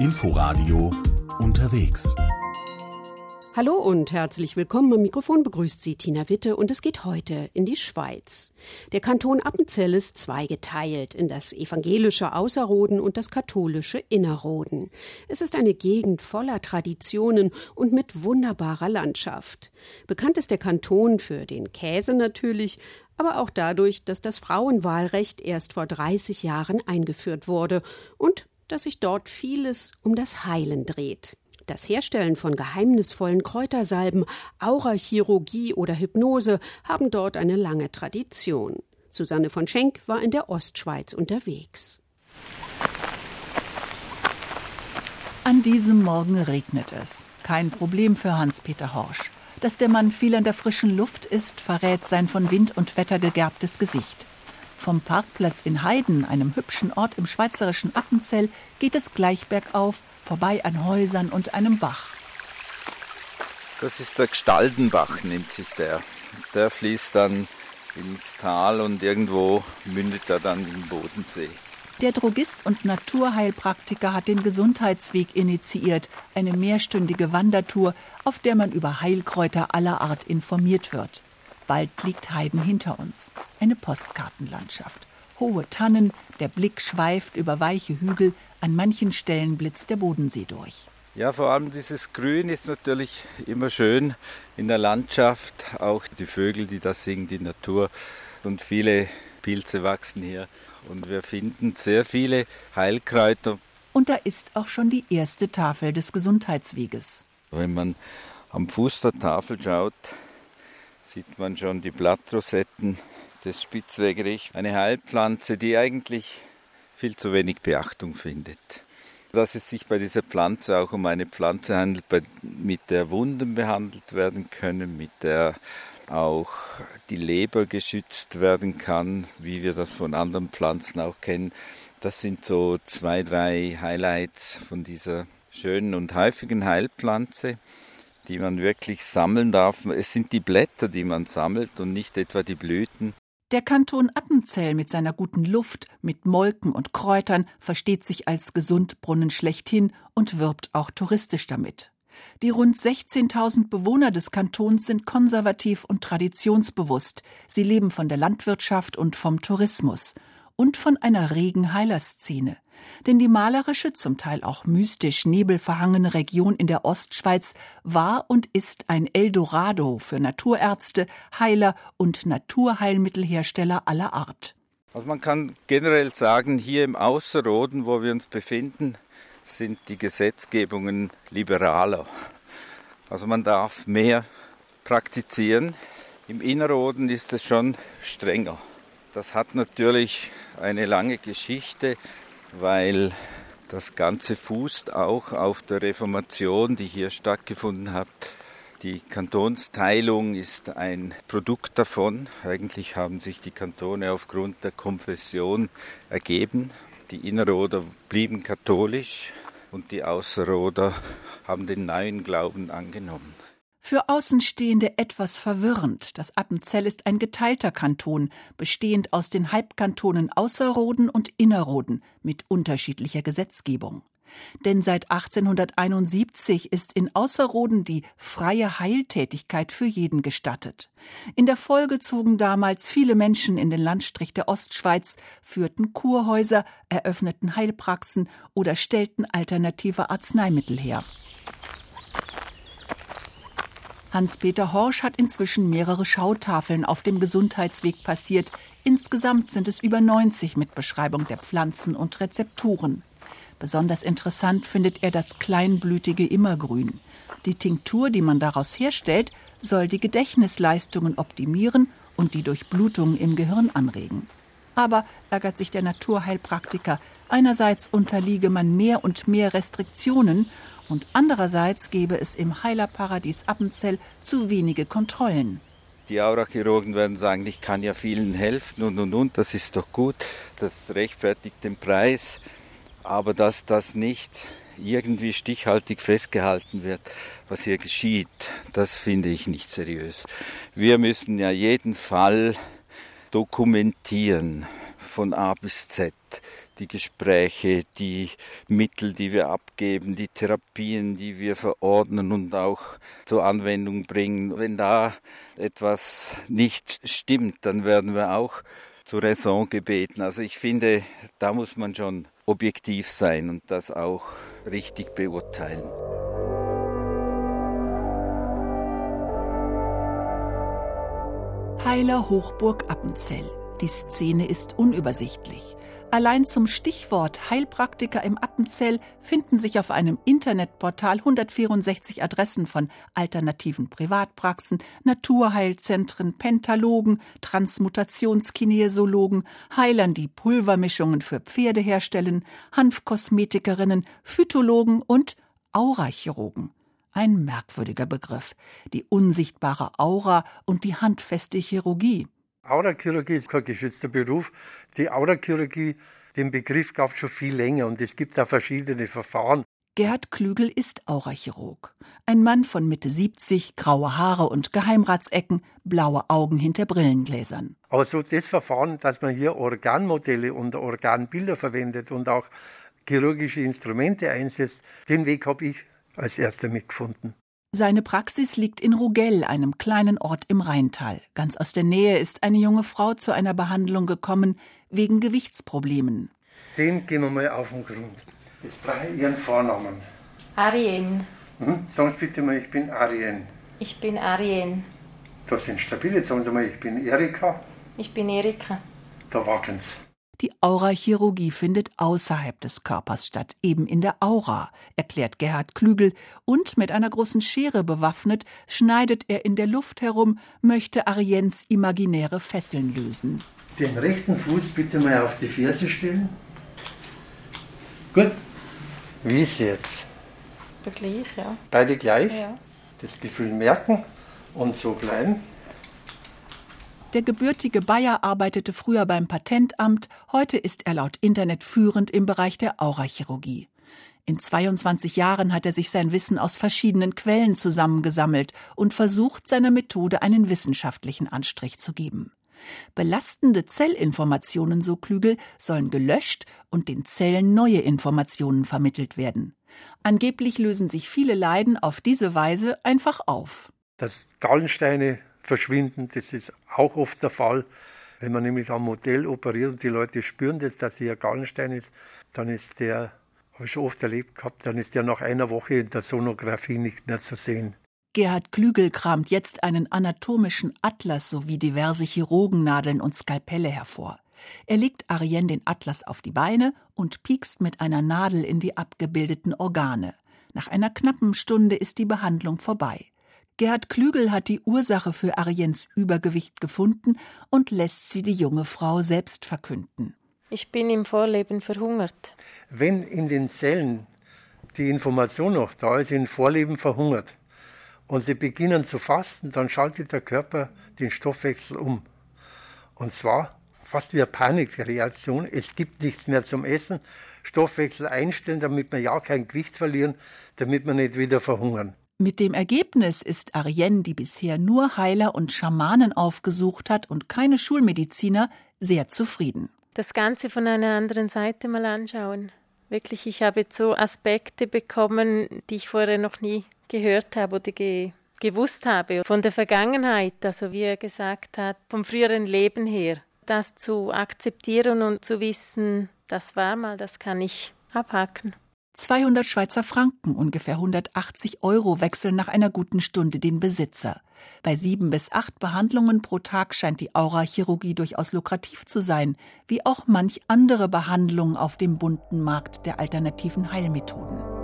Inforadio unterwegs. Hallo und herzlich willkommen. Am Mikrofon begrüßt Sie Tina Witte und es geht heute in die Schweiz. Der Kanton Appenzell ist zweigeteilt in das evangelische Außerroden und das katholische Innerroden. Es ist eine Gegend voller Traditionen und mit wunderbarer Landschaft. Bekannt ist der Kanton für den Käse natürlich, aber auch dadurch, dass das Frauenwahlrecht erst vor 30 Jahren eingeführt wurde und dass sich dort vieles um das Heilen dreht. Das Herstellen von geheimnisvollen Kräutersalben, Aurachirurgie oder Hypnose haben dort eine lange Tradition. Susanne von Schenk war in der Ostschweiz unterwegs. An diesem Morgen regnet es. Kein Problem für Hans-Peter Horsch. Dass der Mann viel an der frischen Luft ist, verrät sein von Wind und Wetter gegerbtes Gesicht. Vom Parkplatz in Heiden, einem hübschen Ort im schweizerischen Appenzell, geht es gleich bergauf vorbei an Häusern und einem Bach. Das ist der Gestaldenbach, nennt sich der. Der fließt dann ins Tal und irgendwo mündet er dann in den Bodensee. Der Drogist und Naturheilpraktiker hat den Gesundheitsweg initiiert, eine mehrstündige Wandertour, auf der man über Heilkräuter aller Art informiert wird. Bald liegt Heiden hinter uns. Eine Postkartenlandschaft. Hohe Tannen, der Blick schweift über weiche Hügel, an manchen Stellen blitzt der Bodensee durch. Ja, vor allem dieses Grün ist natürlich immer schön in der Landschaft, auch die Vögel, die da singen, die Natur und viele Pilze wachsen hier und wir finden sehr viele Heilkräuter. Und da ist auch schon die erste Tafel des Gesundheitsweges. Wenn man am Fuß der Tafel schaut, sieht man schon die Blattrosetten des Spitzwegerich, eine Heilpflanze, die eigentlich viel zu wenig Beachtung findet. Dass es sich bei dieser Pflanze auch um eine Pflanze handelt, mit der Wunden behandelt werden können, mit der auch die Leber geschützt werden kann, wie wir das von anderen Pflanzen auch kennen. Das sind so zwei, drei Highlights von dieser schönen und häufigen Heilpflanze, die man wirklich sammeln darf. Es sind die Blätter, die man sammelt und nicht etwa die Blüten. Der Kanton Appenzell mit seiner guten Luft, mit Molken und Kräutern versteht sich als Gesundbrunnen schlechthin und wirbt auch touristisch damit. Die rund 16.000 Bewohner des Kantons sind konservativ und traditionsbewusst. Sie leben von der Landwirtschaft und vom Tourismus und von einer regen Heilerszene denn die malerische, zum Teil auch mystisch nebelverhangene Region in der Ostschweiz war und ist ein Eldorado für Naturärzte, Heiler und Naturheilmittelhersteller aller Art. Also man kann generell sagen, hier im Außerroden, wo wir uns befinden, sind die Gesetzgebungen liberaler. Also man darf mehr praktizieren. Im Innerroden ist es schon strenger. Das hat natürlich eine lange Geschichte weil das Ganze fußt auch auf der Reformation, die hier stattgefunden hat. Die Kantonsteilung ist ein Produkt davon. Eigentlich haben sich die Kantone aufgrund der Konfession ergeben. Die Innerroder blieben katholisch und die Außerroder haben den neuen Glauben angenommen. Für Außenstehende etwas verwirrend. Das Appenzell ist ein geteilter Kanton, bestehend aus den Halbkantonen Außerroden und Innerroden mit unterschiedlicher Gesetzgebung. Denn seit 1871 ist in Außerroden die freie Heiltätigkeit für jeden gestattet. In der Folge zogen damals viele Menschen in den Landstrich der Ostschweiz, führten Kurhäuser, eröffneten Heilpraxen oder stellten alternative Arzneimittel her. Hans-Peter Horsch hat inzwischen mehrere Schautafeln auf dem Gesundheitsweg passiert. Insgesamt sind es über 90 mit Beschreibung der Pflanzen und Rezepturen. Besonders interessant findet er das kleinblütige Immergrün. Die Tinktur, die man daraus herstellt, soll die Gedächtnisleistungen optimieren und die Durchblutung im Gehirn anregen. Aber, ärgert sich der Naturheilpraktiker, einerseits unterliege man mehr und mehr Restriktionen und andererseits gebe es im Heilerparadies Appenzell zu wenige Kontrollen. Die Aurachirurgen werden sagen, ich kann ja vielen helfen und und und, das ist doch gut, das rechtfertigt den Preis, aber dass das nicht irgendwie stichhaltig festgehalten wird, was hier geschieht, das finde ich nicht seriös. Wir müssen ja jeden Fall dokumentieren von A bis Z. Die Gespräche, die Mittel, die wir abgeben, die Therapien, die wir verordnen und auch zur Anwendung bringen. Wenn da etwas nicht stimmt, dann werden wir auch zur Raison gebeten. Also ich finde, da muss man schon objektiv sein und das auch richtig beurteilen. Heiler Hochburg Appenzell. Die Szene ist unübersichtlich. Allein zum Stichwort Heilpraktiker im Appenzell finden sich auf einem Internetportal 164 Adressen von alternativen Privatpraxen, Naturheilzentren, Pentalogen, Transmutationskinesiologen, Heilern, die Pulvermischungen für Pferde herstellen, Hanfkosmetikerinnen, Phytologen und Aurachirurgen. Ein merkwürdiger Begriff. Die unsichtbare Aura und die handfeste Chirurgie. Aurachirurgie ist kein geschützter Beruf. Die Aurachirurgie, den Begriff gab es schon viel länger und es gibt da verschiedene Verfahren. Gerhard Klügel ist Aurachirurg. Ein Mann von Mitte 70, graue Haare und Geheimratsecken, blaue Augen hinter Brillengläsern. Aber so das Verfahren, dass man hier Organmodelle und Organbilder verwendet und auch chirurgische Instrumente einsetzt, den Weg habe ich als erster mitgefunden. Seine Praxis liegt in Rugell, einem kleinen Ort im Rheintal. Ganz aus der Nähe ist eine junge Frau zu einer Behandlung gekommen, wegen Gewichtsproblemen. Dem gehen wir mal auf den Grund. Jetzt brauche ich Ihren Vornamen. Arjen. Hm? Sagen Sie bitte mal, ich bin Arjen. Ich bin Arjen. Das sind stabile. Sagen Sie mal, ich bin Erika. Ich bin Erika. Da warten Sie. Die Aurachirurgie findet außerhalb des Körpers statt, eben in der Aura, erklärt Gerhard Klügel, und mit einer großen Schere bewaffnet schneidet er in der Luft herum, möchte Ariens imaginäre Fesseln lösen. Den rechten Fuß bitte mal auf die Ferse stellen. Gut. Wie ist jetzt? Gleich, ja. Beide gleich. Ja. Das Gefühl merken und so bleiben. Der gebürtige Bayer arbeitete früher beim Patentamt, heute ist er laut Internet führend im Bereich der Aurachirurgie. In 22 Jahren hat er sich sein Wissen aus verschiedenen Quellen zusammengesammelt und versucht, seiner Methode einen wissenschaftlichen Anstrich zu geben. Belastende Zellinformationen, so Klügel, sollen gelöscht und den Zellen neue Informationen vermittelt werden. Angeblich lösen sich viele Leiden auf diese Weise einfach auf. Dass Gallensteine verschwinden, das ist auch oft der Fall. Wenn man nämlich am Modell operiert und die Leute spüren das, dass hier ein Gallenstein ist, dann ist der, habe ich schon oft erlebt gehabt, dann ist der nach einer Woche in der Sonographie nicht mehr zu sehen. Gerhard Klügel kramt jetzt einen anatomischen Atlas sowie diverse Chirurgennadeln und Skalpelle hervor. Er legt Arienne den Atlas auf die Beine und piekst mit einer Nadel in die abgebildeten Organe. Nach einer knappen Stunde ist die Behandlung vorbei. Gerhard Klügel hat die Ursache für Ariens Übergewicht gefunden und lässt sie die junge Frau selbst verkünden. Ich bin im Vorleben verhungert. Wenn in den Zellen die Information noch da ist, im Vorleben verhungert und sie beginnen zu fasten, dann schaltet der Körper den Stoffwechsel um. Und zwar fast wie eine Panikreaktion. Es gibt nichts mehr zum Essen. Stoffwechsel einstellen, damit wir ja kein Gewicht verlieren, damit wir nicht wieder verhungern. Mit dem Ergebnis ist Arienne, die bisher nur Heiler und Schamanen aufgesucht hat und keine Schulmediziner, sehr zufrieden. Das Ganze von einer anderen Seite mal anschauen. Wirklich, ich habe jetzt so Aspekte bekommen, die ich vorher noch nie gehört habe oder ge gewusst habe. Von der Vergangenheit, also wie er gesagt hat, vom früheren Leben her. Das zu akzeptieren und zu wissen, das war mal, das kann ich abhaken. 200 Schweizer Franken, ungefähr 180 Euro, wechseln nach einer guten Stunde den Besitzer. Bei sieben bis acht Behandlungen pro Tag scheint die Aurachirurgie durchaus lukrativ zu sein, wie auch manch andere Behandlung auf dem bunten Markt der alternativen Heilmethoden.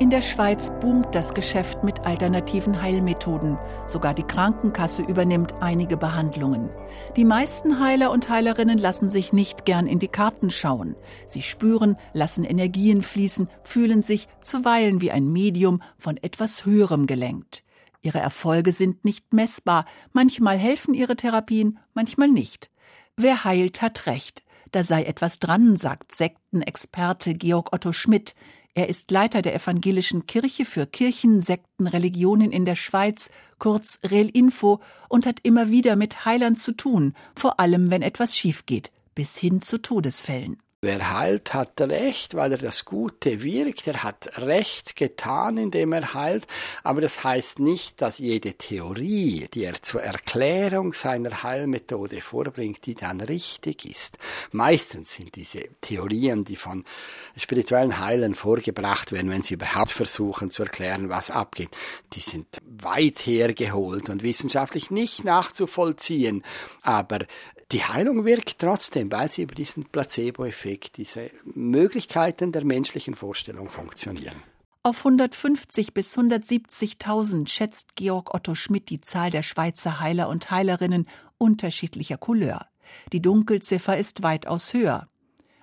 In der Schweiz boomt das Geschäft mit alternativen Heilmethoden. Sogar die Krankenkasse übernimmt einige Behandlungen. Die meisten Heiler und Heilerinnen lassen sich nicht gern in die Karten schauen. Sie spüren, lassen Energien fließen, fühlen sich zuweilen wie ein Medium von etwas Höherem gelenkt. Ihre Erfolge sind nicht messbar. Manchmal helfen ihre Therapien, manchmal nicht. Wer heilt, hat Recht. Da sei etwas dran, sagt Sektenexperte Georg Otto Schmidt. Er ist Leiter der Evangelischen Kirche für Kirchen, Sekten, Religionen in der Schweiz, kurz Relinfo, und hat immer wieder mit Heilern zu tun, vor allem wenn etwas schief geht, bis hin zu Todesfällen. Wer heilt, hat Recht, weil er das Gute wirkt. Er hat Recht getan, indem er heilt. Aber das heißt nicht, dass jede Theorie, die er zur Erklärung seiner Heilmethode vorbringt, die dann richtig ist. Meistens sind diese Theorien, die von spirituellen Heilen vorgebracht werden, wenn sie überhaupt versuchen zu erklären, was abgeht, die sind weit hergeholt und wissenschaftlich nicht nachzuvollziehen. Aber die Heilung wirkt trotzdem, weil sie über diesen Placebo-Effekt, diese Möglichkeiten der menschlichen Vorstellung funktionieren. Auf 150 bis 170.000 schätzt Georg Otto Schmidt die Zahl der Schweizer Heiler und Heilerinnen unterschiedlicher Couleur. Die Dunkelziffer ist weitaus höher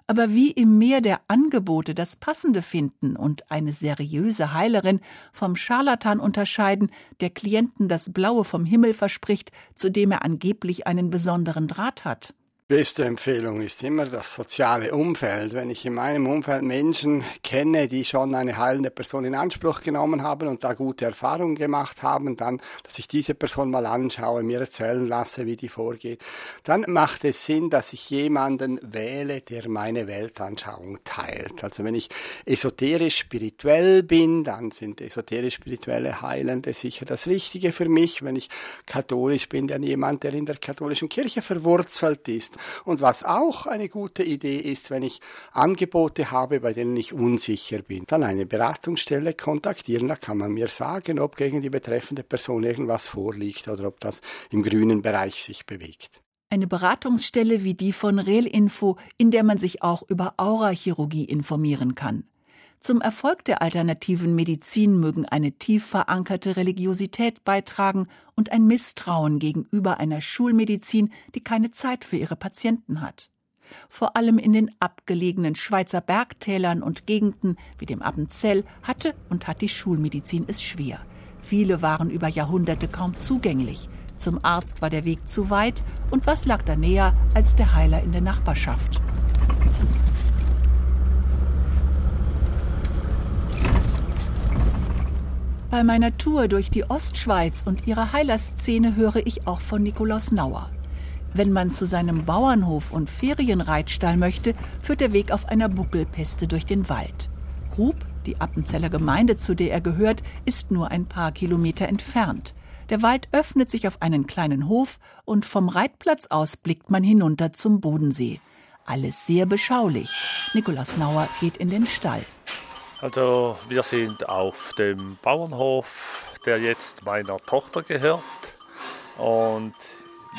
aber wie im Meer der Angebote das Passende finden und eine seriöse Heilerin vom Scharlatan unterscheiden, der Klienten das Blaue vom Himmel verspricht, zu dem er angeblich einen besonderen Draht hat. Beste Empfehlung ist immer das soziale Umfeld. Wenn ich in meinem Umfeld Menschen kenne, die schon eine heilende Person in Anspruch genommen haben und da gute Erfahrungen gemacht haben, dann, dass ich diese Person mal anschaue, mir erzählen lasse, wie die vorgeht, dann macht es Sinn, dass ich jemanden wähle, der meine Weltanschauung teilt. Also wenn ich esoterisch spirituell bin, dann sind esoterisch spirituelle Heilende sicher das Richtige für mich. Wenn ich katholisch bin, dann jemand, der in der katholischen Kirche verwurzelt ist und was auch eine gute Idee ist, wenn ich Angebote habe, bei denen ich unsicher bin, dann eine Beratungsstelle kontaktieren. Da kann man mir sagen, ob gegen die betreffende Person irgendwas vorliegt oder ob das im grünen Bereich sich bewegt. Eine Beratungsstelle wie die von Relinfo, in der man sich auch über Aurachirurgie informieren kann. Zum Erfolg der alternativen Medizin mögen eine tief verankerte Religiosität beitragen und ein Misstrauen gegenüber einer Schulmedizin, die keine Zeit für ihre Patienten hat. Vor allem in den abgelegenen Schweizer Bergtälern und Gegenden wie dem Appenzell hatte und hat die Schulmedizin es schwer. Viele waren über Jahrhunderte kaum zugänglich. Zum Arzt war der Weg zu weit und was lag da näher als der Heiler in der Nachbarschaft? Bei meiner Tour durch die Ostschweiz und ihrer Heilerszene höre ich auch von Nikolaus Nauer. Wenn man zu seinem Bauernhof und Ferienreitstall möchte, führt der Weg auf einer Buckelpeste durch den Wald. Grub, die Appenzeller Gemeinde, zu der er gehört, ist nur ein paar Kilometer entfernt. Der Wald öffnet sich auf einen kleinen Hof und vom Reitplatz aus blickt man hinunter zum Bodensee. Alles sehr beschaulich. Nikolaus Nauer geht in den Stall. Also wir sind auf dem Bauernhof, der jetzt meiner Tochter gehört. Und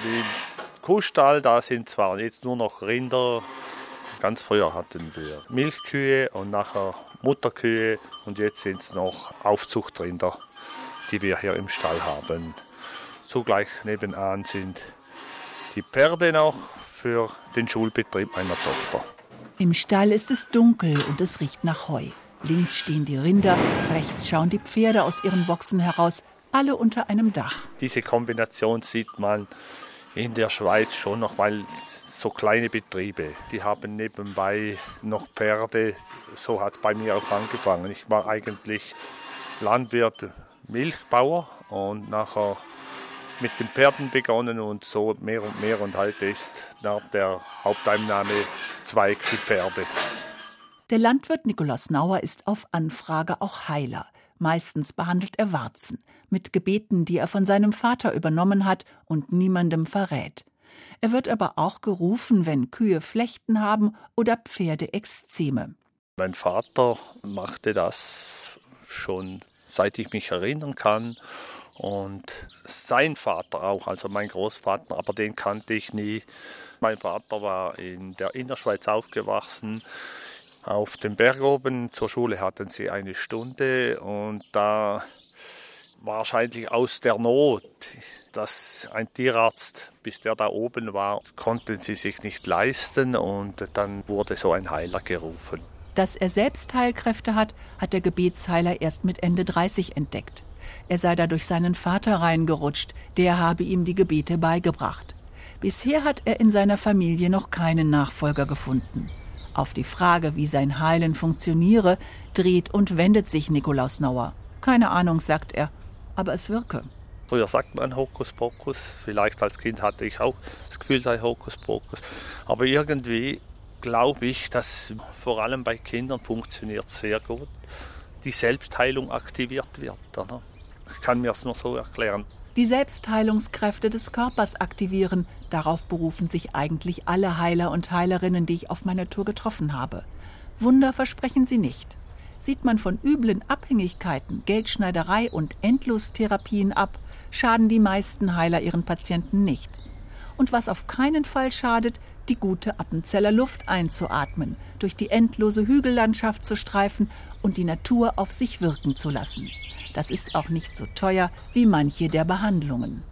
im Kuhstall, da sind zwar jetzt nur noch Rinder. Ganz früher hatten wir Milchkühe und nachher Mutterkühe und jetzt sind es noch Aufzuchtrinder, die wir hier im Stall haben. Zugleich nebenan sind die Pferde noch für den Schulbetrieb meiner Tochter. Im Stall ist es dunkel und es riecht nach Heu. Links stehen die Rinder, rechts schauen die Pferde aus ihren Boxen heraus, alle unter einem Dach. Diese Kombination sieht man in der Schweiz schon noch, weil so kleine Betriebe, die haben nebenbei noch Pferde. So hat bei mir auch angefangen. Ich war eigentlich Landwirt, Milchbauer und nachher mit den Pferden begonnen und so mehr und mehr und heute ist nach der Haupteinnahme Zweig die Pferde. Der Landwirt Nikolaus Nauer ist auf Anfrage auch Heiler. Meistens behandelt er Warzen mit Gebeten, die er von seinem Vater übernommen hat und niemandem verrät. Er wird aber auch gerufen, wenn Kühe Flechten haben oder Pferde Exzeme. Mein Vater machte das schon seit ich mich erinnern kann. Und sein Vater auch, also mein Großvater, aber den kannte ich nie. Mein Vater war in der Innerschweiz aufgewachsen. Auf dem Berg oben zur Schule hatten sie eine Stunde und da wahrscheinlich aus der Not, dass ein Tierarzt, bis der da oben war, konnten sie sich nicht leisten und dann wurde so ein Heiler gerufen. Dass er selbst Heilkräfte hat, hat der Gebetsheiler erst mit Ende 30 entdeckt. Er sei da durch seinen Vater reingerutscht, der habe ihm die Gebete beigebracht. Bisher hat er in seiner Familie noch keinen Nachfolger gefunden. Auf die Frage, wie sein Heilen funktioniere, dreht und wendet sich Nikolaus Nauer. Keine Ahnung, sagt er, aber es wirke. Früher sagt man Hokuspokus, vielleicht als Kind hatte ich auch das Gefühl, sei Hokuspokus. Aber irgendwie glaube ich, dass vor allem bei Kindern funktioniert sehr gut, die Selbstheilung aktiviert wird. Oder? Ich kann mir es nur so erklären die Selbstheilungskräfte des Körpers aktivieren. Darauf berufen sich eigentlich alle Heiler und Heilerinnen, die ich auf meiner Tour getroffen habe. Wunder versprechen sie nicht. Sieht man von üblen Abhängigkeiten, Geldschneiderei und Endlostherapien ab, schaden die meisten Heiler ihren Patienten nicht. Und was auf keinen Fall schadet, die gute Appenzeller Luft einzuatmen, durch die endlose Hügellandschaft zu streifen und die Natur auf sich wirken zu lassen. Das ist auch nicht so teuer wie manche der Behandlungen.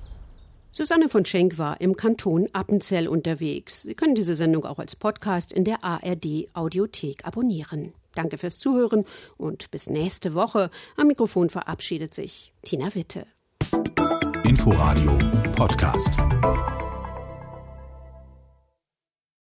Susanne von Schenk war im Kanton Appenzell unterwegs. Sie können diese Sendung auch als Podcast in der ARD Audiothek abonnieren. Danke fürs Zuhören und bis nächste Woche. Am Mikrofon verabschiedet sich Tina Witte. Inforadio Podcast.